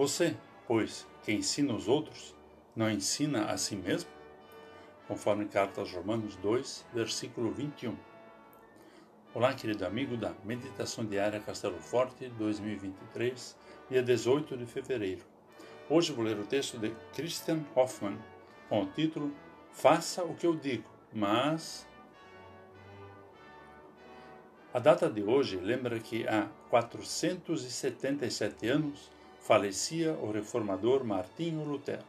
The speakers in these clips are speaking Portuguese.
Você, pois, que ensina os outros, não ensina a si mesmo? Conforme carta aos Romanos 2, versículo 21. Olá, querido amigo da Meditação Diária Castelo Forte 2023, dia 18 de fevereiro. Hoje vou ler o texto de Christian Hoffmann com o título Faça o que eu digo, mas. A data de hoje lembra que há 477 anos falecia o reformador Martinho Lutero,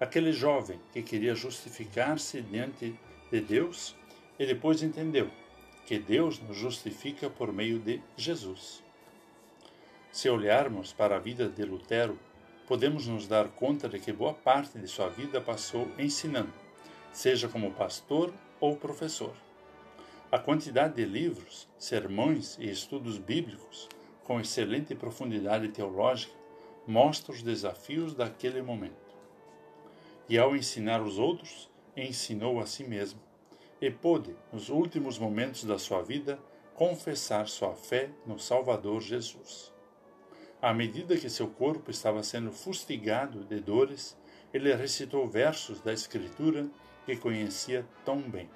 aquele jovem que queria justificar-se diante de Deus e depois entendeu que Deus nos justifica por meio de Jesus. Se olharmos para a vida de Lutero, podemos nos dar conta de que boa parte de sua vida passou ensinando, seja como pastor ou professor. A quantidade de livros, sermões e estudos bíblicos com excelente profundidade teológica mostra os desafios daquele momento. E ao ensinar os outros, ensinou a si mesmo, e pôde, nos últimos momentos da sua vida, confessar sua fé no Salvador Jesus. À medida que seu corpo estava sendo fustigado de dores, ele recitou versos da Escritura que conhecia tão bem.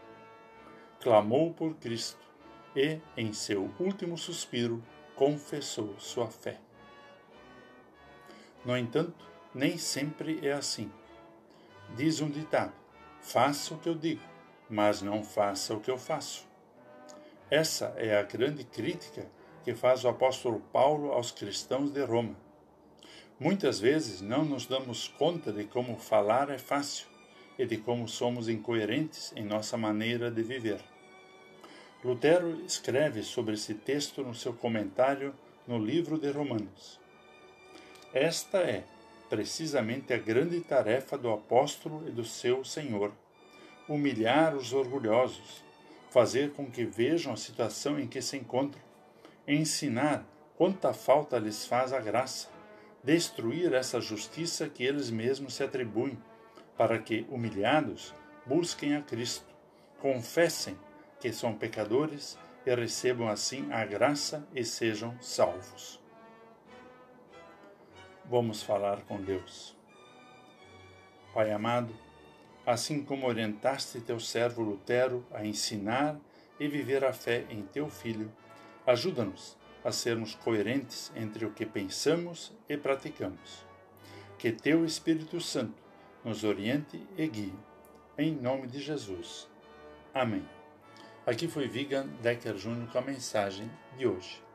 Clamou por Cristo e, em seu último suspiro, confessou sua fé. No entanto, nem sempre é assim. Diz um ditado: faça o que eu digo, mas não faça o que eu faço. Essa é a grande crítica que faz o apóstolo Paulo aos cristãos de Roma. Muitas vezes não nos damos conta de como falar é fácil e de como somos incoerentes em nossa maneira de viver. Lutero escreve sobre esse texto no seu comentário no livro de Romanos. Esta é, precisamente, a grande tarefa do apóstolo e do seu Senhor: humilhar os orgulhosos, fazer com que vejam a situação em que se encontram, ensinar quanta falta lhes faz a graça, destruir essa justiça que eles mesmos se atribuem, para que, humilhados, busquem a Cristo, confessem que são pecadores e recebam assim a graça e sejam salvos. Vamos falar com Deus. Pai amado, assim como orientaste teu servo Lutero a ensinar e viver a fé em teu Filho, ajuda-nos a sermos coerentes entre o que pensamos e praticamos. Que teu Espírito Santo nos oriente e guie. Em nome de Jesus. Amém. Aqui foi Vigan Decker Júnior com a mensagem de hoje.